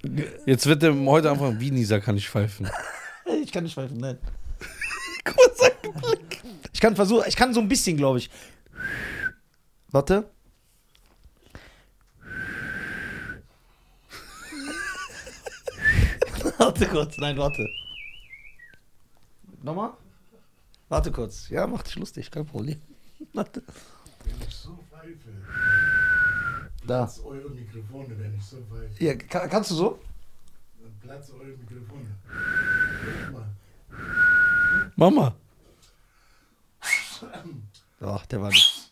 Jetzt wird der heute einfach, wie Nisa kann ich pfeifen. <laughs> Ich kann nicht pfeifen, nein. <laughs> Ich kann versuchen, ich kann so ein bisschen, glaube ich. Warte. Warte kurz, nein, warte. Nochmal? Warte kurz. Ja, mach dich lustig, kein Problem. <laughs> Warte. Wenn ich so pfeife, Da. eure Mikrofone, wenn ich so pfeife. Ja, kann, kannst du so? Dann platzt eure Mikrofone. Mama. Ach, der war nicht.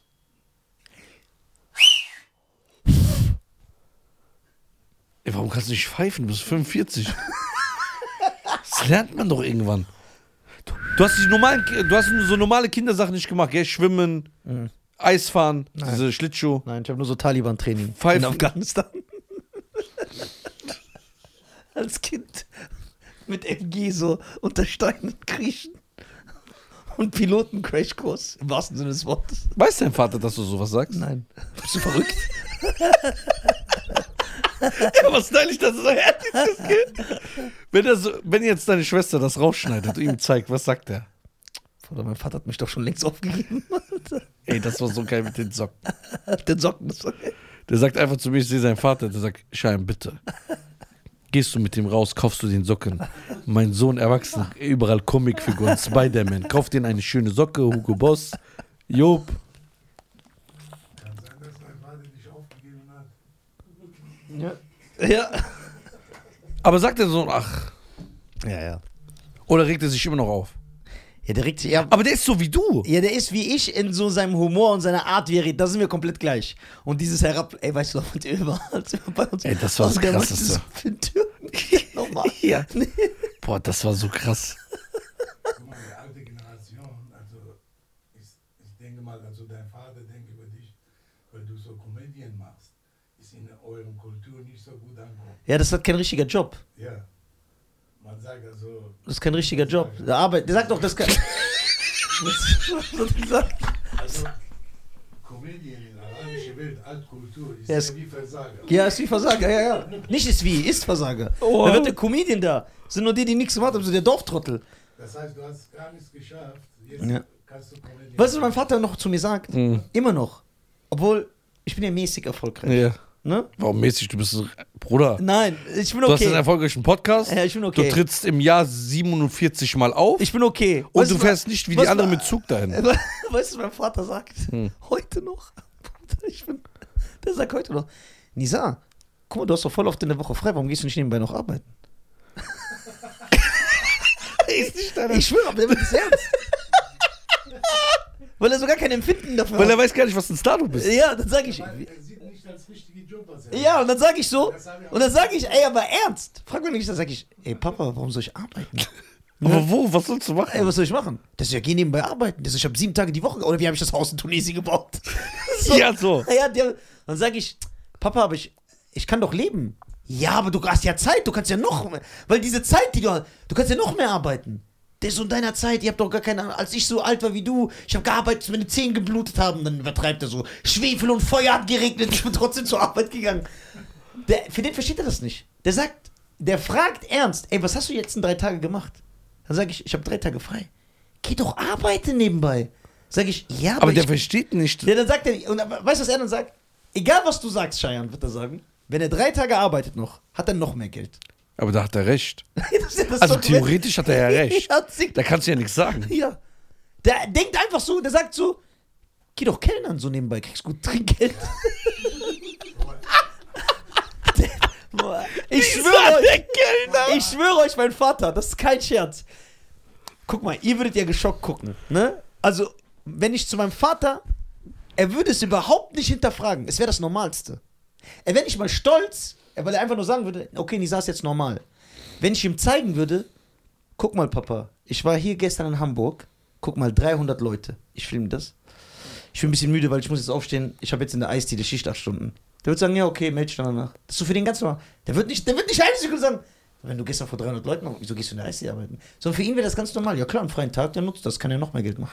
Ey, warum kannst du nicht pfeifen? Du bist 45. <laughs> Das lernt man doch irgendwann. Du, hast die normalen, du hast so normale Kindersachen nicht gemacht, gell? Schwimmen, Mhm. Eisfahren, Nein. diese Schlittschuh. Nein, ich habe nur so Taliban-Training in. Afghanistan. <laughs> Als Kind mit MG so unter Steinen kriechen. Und Piloten-Crashkurs im wahrsten Sinne des Wortes. Weiß dein Vater, dass du sowas sagst? Nein. Bist du verrückt? <laughs> <laughs> Was stylisch, dass du so herzlich bist, gell? Wenn, er so, wenn jetzt deine Schwester das rausschneidet und ihm zeigt, was sagt er? Bruder, mein Vater hat mich doch schon längst aufgegeben. <laughs> Ey, das war so geil mit den Socken. <laughs> Den Socken. Das Der sagt einfach zu mir, ich sehe seinen Vater, der sagt, Schein, bitte. Gehst du mit dem raus, kaufst du den Socken. Mein Sohn erwachsen, überall Comicfiguren, Spider-Man. Kauf den eine schöne Socke, Hugo Boss, Job. Kann sein, dass dein Vater dich aufgegeben hat. Ja. ja. Aber sagt er so, ach, Ja, ja. oder regt er sich immer noch auf? Ja, der regt sich. Ja, Aber der ist so wie du. Ja, der ist wie ich in so seinem Humor und seiner Art, wie er redet. Da sind wir komplett gleich. Und dieses Herab, ey, weißt du Ömer, als wir bei uns. Ey, das war das Krasseste. <laughs> Nochmal. <laughs> Ja. Nee. Boah, das war so krass. Guck mal, die alte Generation, also ich, ich denke mal, also dein Vater denkt über dich, weil du so Comedian machst, ist in eurem Kultur nicht so gut angekommen. Ja, das hat kein richtiger Job. Ja. Man sagt also, Das ist kein richtiger Job. Der Arbeit. Der sagt doch, das kann. Was <laughs> was hat er gesagt? also Comedian in der arabischen Welt, Altkultur, ist Ja, ja, es- wie Versager. Ja, ist wie Versager, ja, ja. <laughs> Nicht ist wie, ist Versager. Oh. Da wird der Comedian da. Sind nur die, die nichts gemacht haben, so der Dorftrottel. Das heißt, du hast gar nichts geschafft, jetzt Ja. kannst du Comedian Weißt du, was mein Vater noch zu mir sagt? Mhm. Immer noch. Obwohl, ich bin ja mäßig erfolgreich. Ja. Ne? Warum mäßig? Du bist so, Bruder. Nein, ich bin Du hast einen okay. erfolgreichen Podcast. Ja, ich bin okay. Du trittst im Jahr 47 Mal auf. Ich bin okay. und Weißt du fährst nicht wie die anderen mit Zug dahin. <laughs> Weißt du, was mein Vater sagt? Hm. Heute noch. <laughs> Ich bin, der sagt heute noch. Nisa, guck mal, du hast doch voll oft in der Woche frei. Warum gehst du nicht nebenbei noch arbeiten? <laughs> ist nicht deiner Ich schwöre, aber der wird das ernst. Weil er sogar kein Empfinden dafür Weil er hat. weiß gar nicht, was ein Star du bist. Ja, dann sag ich. Weil er nicht als richtige Job, was er Ja, und dann sag ich so. Und dann sag ich, ey, aber ernst. Frag mich nicht, dann sag ich, ey, Papa, warum soll ich arbeiten? <laughs> Aber wo? Was sollst du Ey, machen? was soll ich machen? Das ist ja, geh nebenbei arbeiten. Das ist, ich habe sieben Tage die Woche. Oder wie habe ich das Haus in Tunesien gebaut? <laughs> Ja, <laughs> so. Ja, der, dann sage ich, Papa, aber ich, ich kann doch leben. Ja, aber du hast ja Zeit, du kannst ja noch mehr. Weil diese Zeit, die du hast, du kannst ja noch mehr arbeiten. Der ist so in deiner Zeit, ihr habt doch gar keine Ahnung. Als ich so alt war wie du, ich habe gearbeitet, bis meine Zehen geblutet haben. Dann übertreibt er so, Schwefel und Feuer hat geregnet, ich bin trotzdem zur Arbeit gegangen. Der, für den versteht er das nicht. Der sagt, der fragt ernst, ey, was hast du jetzt in drei Tage gemacht? Dann sage ich, ich habe drei Tage frei. Geh doch arbeiten nebenbei. Sag ich, ja, Aber der ich, versteht nicht. ja, dann sagt er, und weißt du, was er dann sagt? Egal, was du sagst, Cheyenne, wird er sagen. Wenn er drei Tage arbeitet noch, hat er noch mehr Geld. Aber da hat er recht. <laughs> Ja Also theoretisch hat er ja <laughs> recht. Da kannst du ja nichts sagen. Ja. Der denkt einfach so, der sagt so, geh doch Kellnern so nebenbei, kriegst gut Trinkgeld. <laughs> Ich schwöre euch, ich schwöre euch, mein Vater, das ist kein Scherz. Guck mal, ihr würdet ja geschockt gucken, ne? Also, wenn ich zu meinem Vater, er würde es überhaupt nicht hinterfragen. Es wäre das Normalste. Er wäre nicht mal stolz, weil er einfach nur sagen würde, okay, Nisa ist jetzt normal. Wenn ich ihm zeigen würde, guck mal, Papa, ich war hier gestern in Hamburg, guck mal, 300 Leute. Ich filme das. Ich bin ein bisschen müde, weil ich muss jetzt aufstehen. Ich habe jetzt in der Eisdiele Schicht 8 Stunden. Der wird sagen, ja, okay, melde dich dann danach. Das ist so für den ganz normal. Der wird nicht, der wird nicht eine Sekunde sagen, wenn du gestern vor 300 Leuten, wieso gehst du in der Eisdiele arbeiten? Sondern für ihn wäre das ganz normal. Ja klar, am freien Tag, der nutzt das, kann ja noch mehr Geld machen.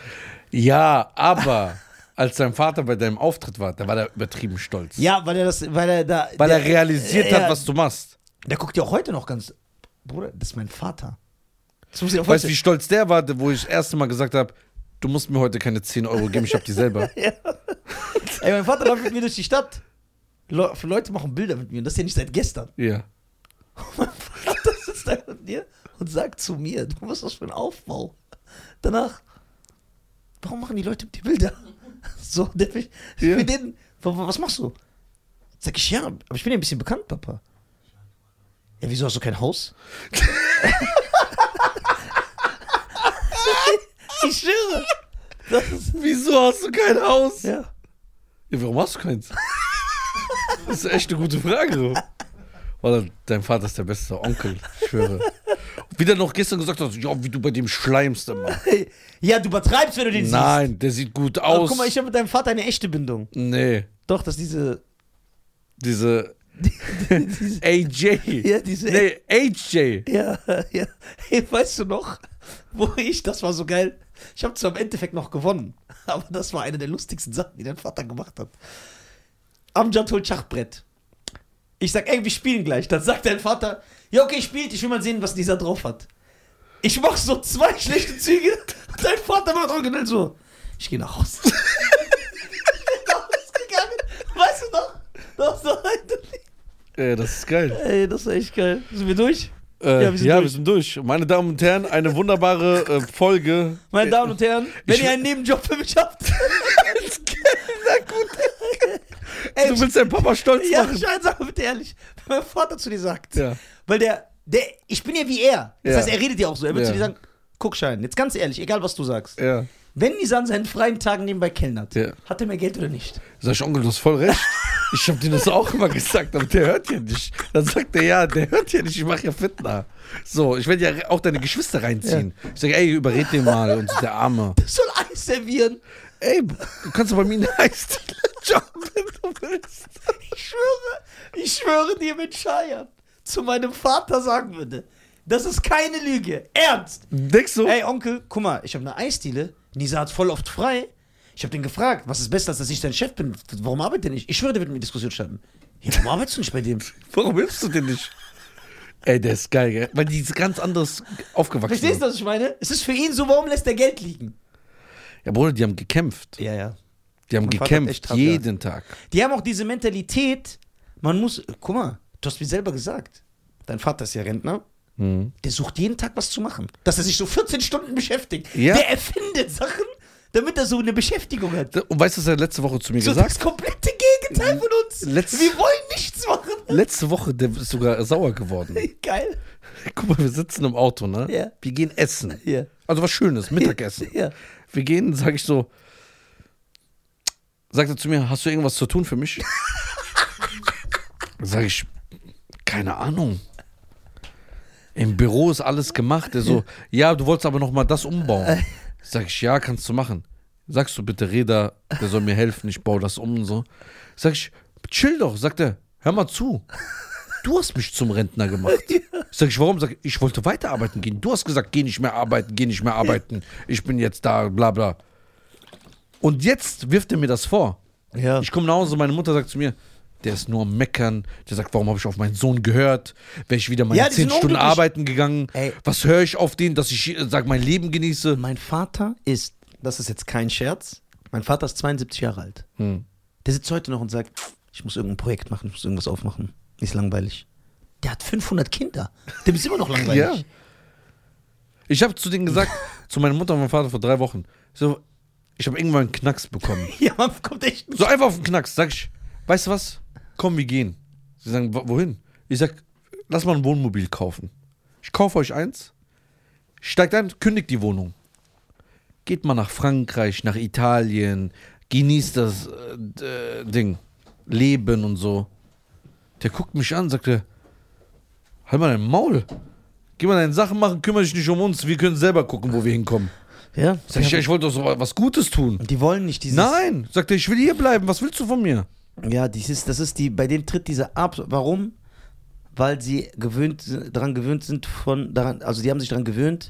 Ja, aber als dein Vater bei deinem Auftritt war, da war er übertrieben stolz. Ja, weil er das, weil er da. Weil der, er realisiert ja, hat, was du machst. Der guckt ja auch heute noch ganz. Bruder, das ist mein Vater. Das muss ich auch Weißt du, wie stolz der war, wo ich das erste Mal gesagt habe, du musst mir heute keine 10 Euro geben, ich hab die selber. <laughs> Ey, mein Vater läuft mit mir durch die Stadt. Le Leute machen Bilder mit mir. Und das ist ja nicht seit gestern. Ja. <laughs> Mein Vater sitzt da mit mir und sagt zu mir, du musst was für ein Aufbau. Danach, warum machen die Leute mit dir Bilder? <laughs> So, der, ich Ja. wa- was machst du? Sag ich, ja, aber ich bin ja ein bisschen bekannt, Papa. Ja, wieso hast du kein Haus? <laughs> ich schwöre. Wieso hast du kein Haus? ja. Ja, warum hast du keins? Das ist echt eine gute Frage. Oder dein Vater ist der beste Onkel, ich schwöre. Wie der noch gestern gesagt hat, ja, wie du bei dem schleimst immer. <laughs> Ja, du übertreibst, wenn du den siehst. Nein, der sieht gut Aber aus. guck mal, ich habe mit deinem Vater eine echte Bindung. nee, Doch, dass diese. diese <laughs> diese AJ. ja, diese. Nee, AJ. Ja, <laughs> ja. Hey, weißt du noch, wo ich, das war so geil. Ich habe zwar im Endeffekt noch gewonnen, aber das war eine der lustigsten Sachen, die dein Vater gemacht hat. Amjad holt Schachbrett. Ich sag, ey, wir spielen gleich. Dann sagt dein Vater, ja, okay, spielt, ich will mal sehen, was dieser drauf hat. Ich mach so zwei schlechte Züge und <laughs> dein Vater macht originell so, ich gehe nach Hause. <laughs> Ich bin nach Hause gegangen. Weißt du noch? Das war Äh, das ist geil. Ey, das war echt geil. Sind wir durch? Äh, Ja, wir sind ja, durch. wir sind durch. Meine Damen und Herren, eine wunderbare äh, Folge. Meine Damen und Herren, wenn Ich- ihr einen Nebenjob für mich habt. <laughs> Ey, Du willst deinen Papa stolz ja, machen. Schein, sag mal bitte ehrlich, wenn mein Vater zu dir sagt, Ja. weil der, der, ich bin ja wie er. Das Ja. heißt, er redet ja auch so. Er wird Ja. zu dir sagen, guck Schein, jetzt ganz ehrlich, egal was du sagst. Ja. Wenn Nisa an seinen freien Tagen nebenbei kellnert, Ja. hat er mehr Geld oder nicht? Sag ich, Onkel, du hast voll recht. Ich hab dir das auch immer gesagt, aber der hört ja nicht. Dann sagt er, ja, der hört ja nicht, ich mach ja Fitner. So, ich werde ja auch deine Geschwister reinziehen. Ich sage, ey, überred den mal und der Arme. Der <laughs> soll Eis servieren. Ey, du kannst doch bei mir eine Eisdiele jobben, wenn du willst. Ich schwöre, ich schwöre dir, wenn Scheiern zu meinem Vater sagen würde, das ist keine Lüge. Ernst. Denkst du? Ey, Onkel, guck mal, ich habe eine Eisdiele. Nisa hat voll oft frei. Ich habe den gefragt, was ist besser, als dass ich dein Chef bin? Warum arbeitet er nicht? Ich schwöre, der wird mit mir Diskussion starten. Ja, warum arbeitest du nicht bei dem? <laughs> Warum hilfst du dir nicht? Ey, der ist geil, gell? Weil die ist ganz anders aufgewachsen. Verstehst du, was ich meine? Es ist für ihn so, warum lässt er Geld liegen? Ja, Bruder, die haben gekämpft. Ja, ja. Die haben Mein hat gekämpft, hart jeden Tag. Die haben auch diese Mentalität, man muss, guck mal, du hast mir selber gesagt, dein Vater ist ja Rentner, Mhm. der sucht jeden Tag was zu machen. Dass er sich so 14 Stunden beschäftigt. Ja. Der erfindet Sachen, damit er so eine Beschäftigung hat. Und weißt du, was er letzte Woche zu mir So gesagt das komplette Gegenteil von uns. Letzt- Wir wollen nichts machen. Letzte Woche, der ist sogar sauer geworden. <laughs> Geil. Guck mal, wir sitzen im Auto, ne? Ja. Wir gehen essen. Ja. Also was Schönes, <laughs> Mittagessen. Ja. Wir gehen, <laughs> sag ich so, sagt er zu mir, hast du irgendwas zu tun für mich? <laughs> Sag ich, keine Ahnung. Im Büro ist alles gemacht. Er so, ja, du wolltest aber noch mal das umbauen. Sag ich, ja, kannst du machen. Sagst du bitte Reda, der soll mir helfen, ich baue das um und so. Sag ich, chill doch. Sagt er, hör mal zu. Du hast mich zum Rentner gemacht. <laughs> Sag ich, warum? Sag ich, ich wollte weiterarbeiten gehen. Du hast gesagt, geh nicht mehr arbeiten, geh nicht mehr arbeiten. Ich bin jetzt da, bla bla. Und jetzt wirft er mir das vor. Ja. Ich komme nach Hause, meine Mutter sagt zu mir, der ist nur am Meckern. Der sagt, warum habe ich auf meinen Sohn gehört? Wäre ich wieder meine Ja, zehn Stunden arbeiten gegangen? Ey. Was höre ich auf den, dass ich, äh, sag, mein Leben genieße? Mein Vater ist, das ist jetzt kein Scherz, mein Vater ist 72 Jahre alt. Hm. Der sitzt heute noch und sagt, Ich muss irgendein Projekt machen, ich muss irgendwas aufmachen. Ist langweilig. Der hat 500 Kinder. Dem ist immer noch langweilig. Ja. Ich habe zu denen gesagt, <laughs> zu meiner Mutter und meinem Vater vor drei Wochen, so, ich habe irgendwann einen Knacks bekommen. <laughs> ja, man kommt echt nicht. So einfach auf den Knacks. Sag ich, weißt du was? Komm, wir gehen. Sie sagen, "Wo- wohin? Ich sag, lass mal ein Wohnmobil kaufen. Ich kaufe euch eins, steigt ein, kündigt die Wohnung. Geht mal nach Frankreich, nach Italien, genießt das äh, Ding, Leben und so. Der guckt mich an, sagte, halt mal dein Maul. Geh mal deine Sachen machen, kümmere dich nicht um uns. Wir können selber gucken, wo wir hinkommen. Ja, Sag ich, ja, ich wollte doch so was Gutes tun. die wollen nicht dieses. Nein, sagt er, ich will hier bleiben. Was willst du von mir? Ja, dieses, das ist die, bei denen tritt diese ab. Warum? Weil sie gewöhnt, daran gewöhnt sind von, daran, also die haben sich daran gewöhnt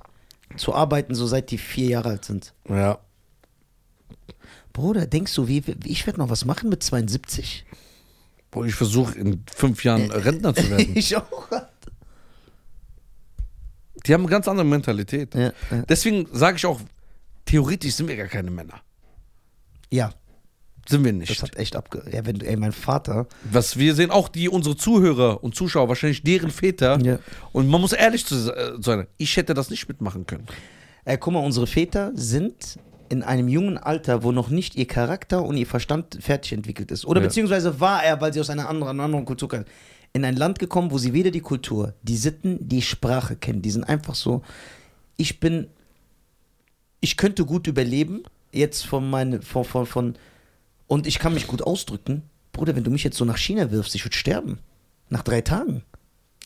zu arbeiten, so seit die vier Jahre alt sind. Ja. Bruder, denkst du, wie, wie ich werde noch was machen mit 72? Boah, ich versuche in fünf Jahren Rentner zu werden. <laughs> ich auch. Die haben eine ganz andere Mentalität. Ja, ja. Deswegen sage ich auch, theoretisch sind wir gar keine Männer. ja Sind wir das nicht. hat echt abge... Ja, wenn du, ey, mein Vater... Was wir sehen, auch die, unsere Zuhörer und Zuschauer, wahrscheinlich deren Väter. Ja. Und man muss ehrlich zu äh, sein, ich hätte das nicht mitmachen können. Ey, guck mal, unsere Väter sind in einem jungen Alter, wo noch nicht ihr Charakter und ihr Verstand fertig entwickelt ist. Oder Ja. beziehungsweise war er, weil sie aus einer anderen, anderen Kultur kamen, in ein Land gekommen, wo sie weder die Kultur, die Sitten, die Sprache kennen. Die sind einfach so, ich bin, ich könnte gut überleben, jetzt von meine, von, von, von, und ich kann mich gut ausdrücken. Bruder, wenn du mich jetzt so nach China wirfst, ich würde sterben. Nach drei Tagen.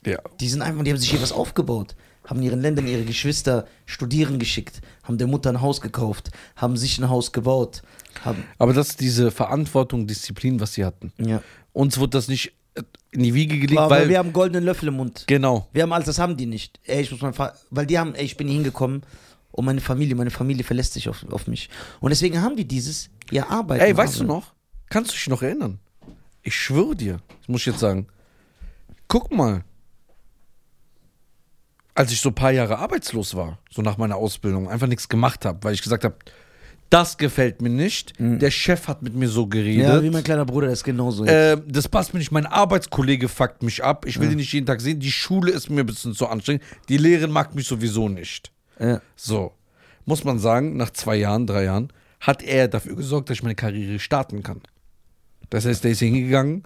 Ja. Die sind einfach, die haben sich hier was aufgebaut, haben in ihren Ländern ihre Geschwister studieren geschickt, haben der Mutter ein Haus gekauft, haben sich ein Haus gebaut, Aber das ist diese Verantwortung, Disziplin, was sie hatten. ja. Uns wurde das nicht äh, in die Wiege gelegt, Aber weil. wir haben goldenen Löffel im Mund. genau. Wir haben alles, das haben die nicht. Ey, ich muss mein weil die haben, ey, ich bin hier hingekommen und meine Familie, meine Familie verlässt sich auf, auf mich. Und deswegen haben die dieses, ja, Arbeit. Ey, weißt du noch? Kannst du dich noch erinnern? Ich schwöre dir, das muss ich jetzt sagen. Guck mal. Als ich so ein paar Jahre arbeitslos war, so nach meiner Ausbildung, einfach nichts gemacht habe, weil ich gesagt habe, das gefällt mir nicht. Der Chef hat mit mir so Ja, geredet. wie mein kleiner Bruder, das ist genauso. äh, das passt mir nicht. Mein Arbeitskollege fuckt mich ab. Ich will ihn nicht jeden Tag sehen. Die Schule ist mir ein bisschen zu anstrengend. Die Lehrerin mag mich sowieso nicht. ja. So, muss man sagen, nach zwei Jahren, drei Jahren, hat er dafür gesorgt, dass ich meine Karriere starten kann. Das heißt, er ist hingegangen,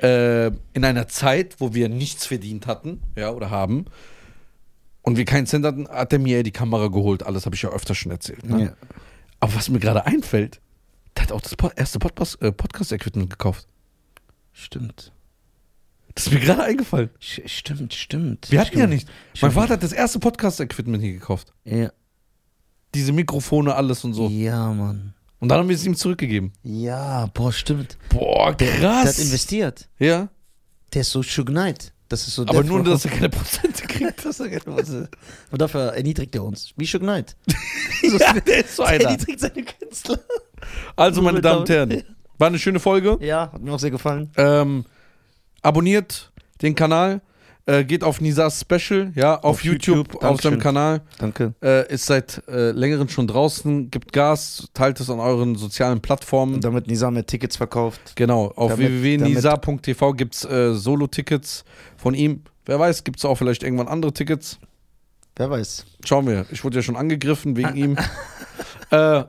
äh, in einer Zeit, wo wir nichts verdient hatten, ja, oder haben, und wir keinen Cent hatten, hat er mir die Kamera geholt. Alles habe ich ja öfter schon erzählt. Ne? Ja. Aber was mir gerade einfällt, der hat auch das erste äh, Podcast-Equipment gekauft. Stimmt. Das ist mir gerade eingefallen. Stimmt, stimmt. Wir hatten ja Stimmt. nicht. Stimmt. Mein Vater hat das erste Podcast-Equipment hier gekauft. Ja. Diese Mikrofone, alles und so. ja, Mann. Und dann haben wir es ihm zurückgegeben. Ja, boah, stimmt. Boah, Der krass. hat investiert. ja, Der ist so Suge Knight. Das ist so aber der nur, dass er keine Prozente kriegt. das ist ja was. Und dafür erniedrigt er uns. Wie Suge Knight. <laughs> ja, der ist so Er einer. erniedrigt seine Künstler. Also, meine Damen und. Herren, war eine schöne Folge. Ja, hat mir auch sehr gefallen. Ähm, abonniert den Kanal. Äh, geht auf Nisas Special, ja, auf, Auf YouTube, YouTube, auf seinem. Kanal. Danke. Äh, ist seit äh, längerem schon draußen. Gibt Gas, teilt es an euren sozialen Plattformen. Und damit Nisa mehr Tickets verkauft. Genau, auf www.nisa.tv gibt es äh, Solo-Tickets von ihm. Wer weiß, gibt es auch vielleicht irgendwann andere Tickets. Wer weiß. Schauen wir. Ich wurde ja schon angegriffen wegen <laughs> ihm. Äh,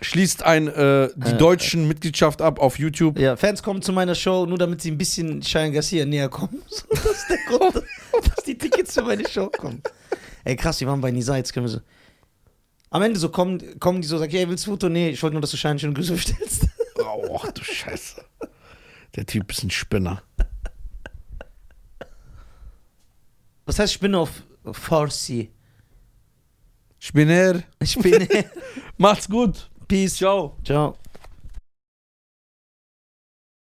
schließt ein äh, die Äh, deutschen Mitgliedschaft ab auf YouTube. Ja, Fans kommen zu meiner Show, nur damit sie ein bisschen Cheyenne Garcia näher kommen. <laughs> So, das ist der Grund, dass die Tickets für meine Show kommen. Ey, krass, die waren bei Nisa, jetzt können wir so. Am Ende so kommen, kommen die so, sagen, hey, willst du Foto? Nee, ich wollte nur, dass du Cheyenne schöne Grüße bestellst. Oh, ach du Scheiße. Der Typ ist ein Spinner. Was heißt Spinne auf Farsi? Spinner. Spinne. <laughs> Macht's gut. Peace. Ciao. Ciao.